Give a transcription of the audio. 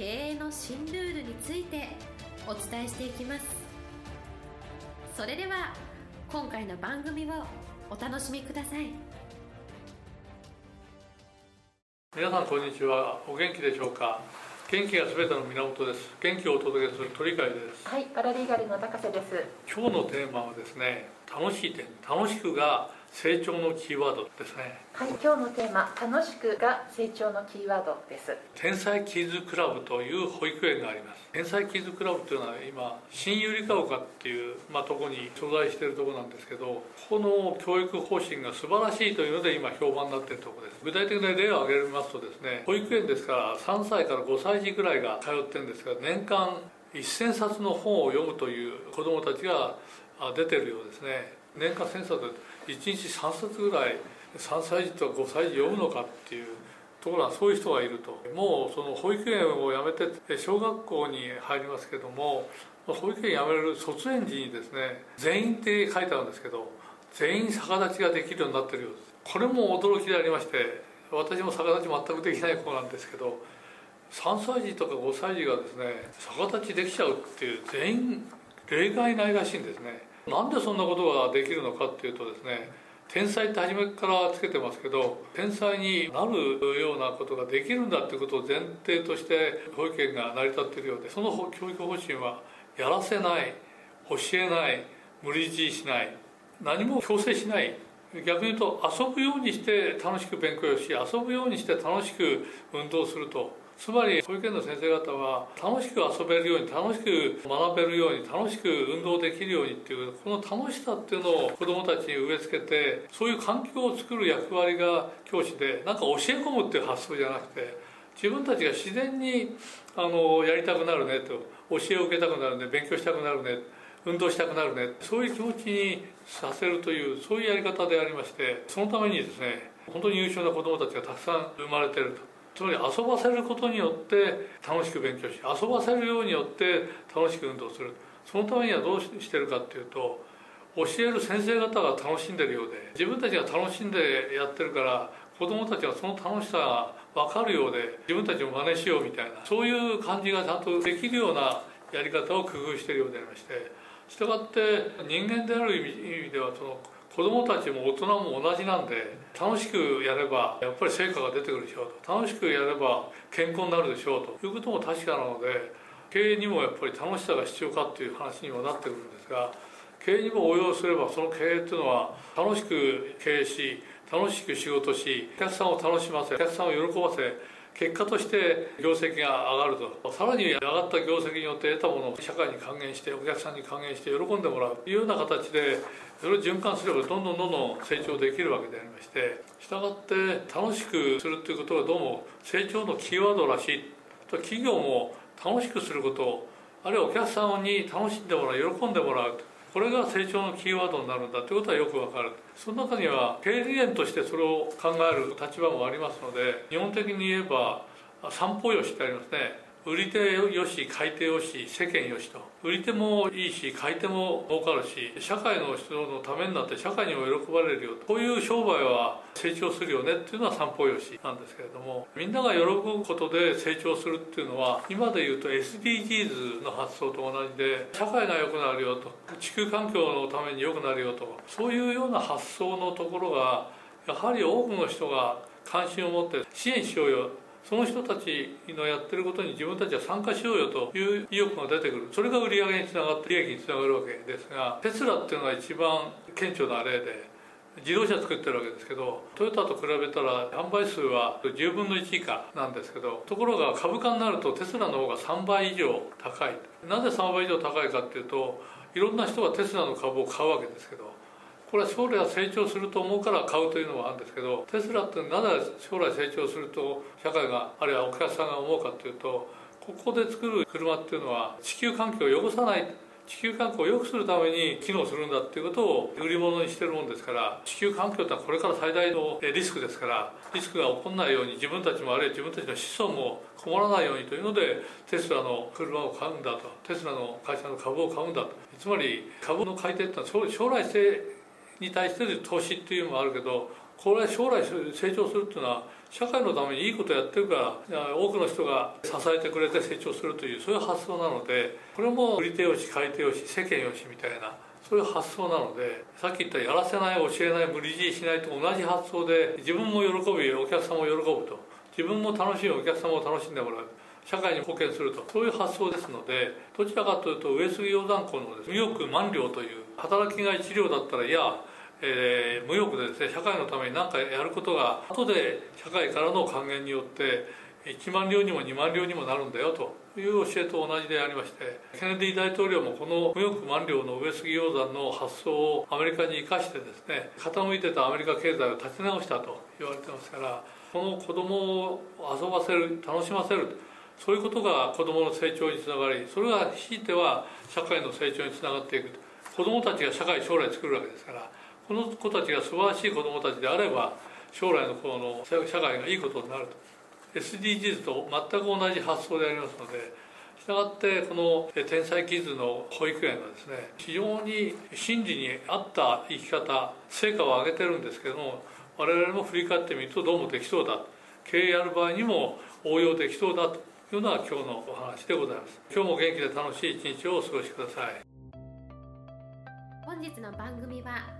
経営の新ルールについてお伝えしていきます。それでは今回の番組をお楽しみください。皆さんこんにちは。お元気でしょうか？元気がすべての源です。元気をお届けする鳥飼です。はい、パラリーガルの高瀬です。今日のテーマはですね楽しい点楽しくが成長のキーワードですね。はい、今日のテーマ、楽しくが成長のキーワードです。天才キッズクラブという保育園があります。天才キッズクラブというのは今新ゆりか丘っていう、まあ、とこに所在しているところなんですけどこの教育方針が素晴らしいというので今評判になっているところです。具体的な例を挙げますとですね保育園ですから3歳から5歳児ぐらいが通ってるんですが年間1000冊の本を読むという子どもたちが出てるようですね。年間1000冊1日3冊ぐらい3歳児と5歳児読むのかっていうところはそういう人がいると。もうその保育園を辞めて小学校に入りますけども保育園辞める卒園時にですね全員って書いてあるんですけど全員逆立ちができるようになってるようです。これも驚きでありまして私も逆立ち全くできない子なんですけど3歳児とか5歳児がですね逆立ちできちゃうっていう全員例外ないらしいんですね。なんでそんなことができるのかっていうとですね天才って初めからつけてますけど天才になるようなことができるんだっていうことを前提として保育園が成り立っているようでその教育方針はやらせない教えない無理強いしない何も強制しない逆に言うと遊ぶようにして楽しく勉強し遊ぶようにして楽しく運動すると。つまり保育園の先生方は楽しく遊べるように楽しく学べるように楽しく運動できるようにっていうこの楽しさっていうのを子どもたちに植え付けてそういう環境を作る役割が教師でなんか教え込むっていう発想じゃなくて自分たちが自然にあのやりたくなるねと教えを受けたくなるね勉強したくなるね運動したくなるね。そういう気持ちにさせるというそういうやり方でありましてそのためにですね本当に優秀な子どもたちがたくさん生まれてると。つまり遊ばせることによって楽しく勉強し遊ばせるようによって楽しく運動する。そのためにはどうしてるかっていうと教える先生方が楽しんでるようで自分たちが楽しんでやってるから子どもたちはその楽しさが分かるようで自分たちも真似しようみたいなそういう感じがちゃんとできるようなやり方を工夫しているようでありましてしたがって人間である意味ではその子供たちも大人も同じなんで楽しくやればやっぱり成果が出てくるでしょうと。楽しくやれば健康になるでしょうと。いうことも確かなので経営にもやっぱり楽しさが必要かっていう話にもなってくるんですが経営にも応用すればその経営っていうのは楽しく経営し楽しく仕事しお客さんを楽しませお客さんを喜ばせ結果として業績が上がると。さらに上がった業績によって得たものを社会に還元してお客さんに還元して喜んでもらう。というような形でそれを循環すればどんどんどんどん成長できるわけでありましてしたがって楽しくするということがどうも成長のキーワードらしいと企業も楽しくすることあるいはお客さんに楽しんでもらう喜んでもらう。これが成長のキーワードになるんだということはよくわかる。その中には経理念としてそれを考える立場もありますので日本的に言えば三方よしってありますね。売り手よし買い手よし世間よしと。売り手もいいし買い手も儲かるし社会の人のためになって社会にも喜ばれるよこういう商売は成長するよねっていうのは三方よしなんですけれども。みんなが喜ぶことで成長するっていうのは今で言うと SDGs の発想と同じで社会が良くなるよと。地球環境のために良くなるよと。そういうような発想のところがやはり多くの人が関心を持って支援しようよ。その人たちのやってることに自分たちは参加しようよという意欲が出てくる。それが売り上げにつながって利益につながるわけですがテスラっていうのが一番顕著な例で自動車作ってるわけですけどトヨタと比べたら販売数は10分の1以下なんですけどところが株価になるとテスラの方が3倍以上高い。なぜ3倍以上高いかっていうといろんな人がテスラの株を買うわけですけどこれは将来は成長すると思うから買うというのはあるんですけどテスラってなぜ将来成長すると社会があるいはお客さんが思うかというとここで作る車っていうのは地球環境を汚さない地球環境を良くするために機能するんだっていうことを売り物にしてるもんですから地球環境ってのはこれから最大のリスクですからリスクが起こらないように自分たちもあるいは自分たちの子孫も困らないようにというのでテスラの車を買うんだとテスラの会社の株を買うんだと。つまり株の買い手ってのは将来性に対して投資っていうのもあるけどこれは将来成長するっていうのは社会のためにいいことやってるから多くの人が支えてくれて成長するというそういう発想なのでこれも売り手よし買い手よし世間よしみたいなそういう発想なのでさっき言ったやらせない教えない無理強いしないと同じ発想で自分も喜びお客さんも喜ぶと。自分も楽しいお客さんも楽しんでもらう。社会に貢献すると。そういう発想ですのでどちらかというと上杉鷹山校の無欲満了という働きがい治療だったらいやえー、無欲でですね社会のために何かやることが後で社会からの還元によって1万両にも2万両にもなるんだよという教えと同じでありましてケネディ大統領もこの無欲満了の上杉鷹山の発想をアメリカに生かしてですね傾いてたアメリカ経済を立て直したと言われてますからこの子供を遊ばせる楽しませるそういうことが子供の成長につながりそれがひいては社会の成長につながっていく。子供たちが社会将来作るわけですからこの子たちが素晴らしい子どもたちであれば将来のこの社会がいいことになると。SDGs と全く同じ発想でありますのでしたがってこの天才キッズの保育園がですね非常に真理に合った生き方成果を上げてるんですけども我々も振り返ってみるとどうもできそうだ。経営やる場合にも応用できそうだというのが今日のお話でございます。今日も元気で楽しい一日をお過ごしください。本日の番組は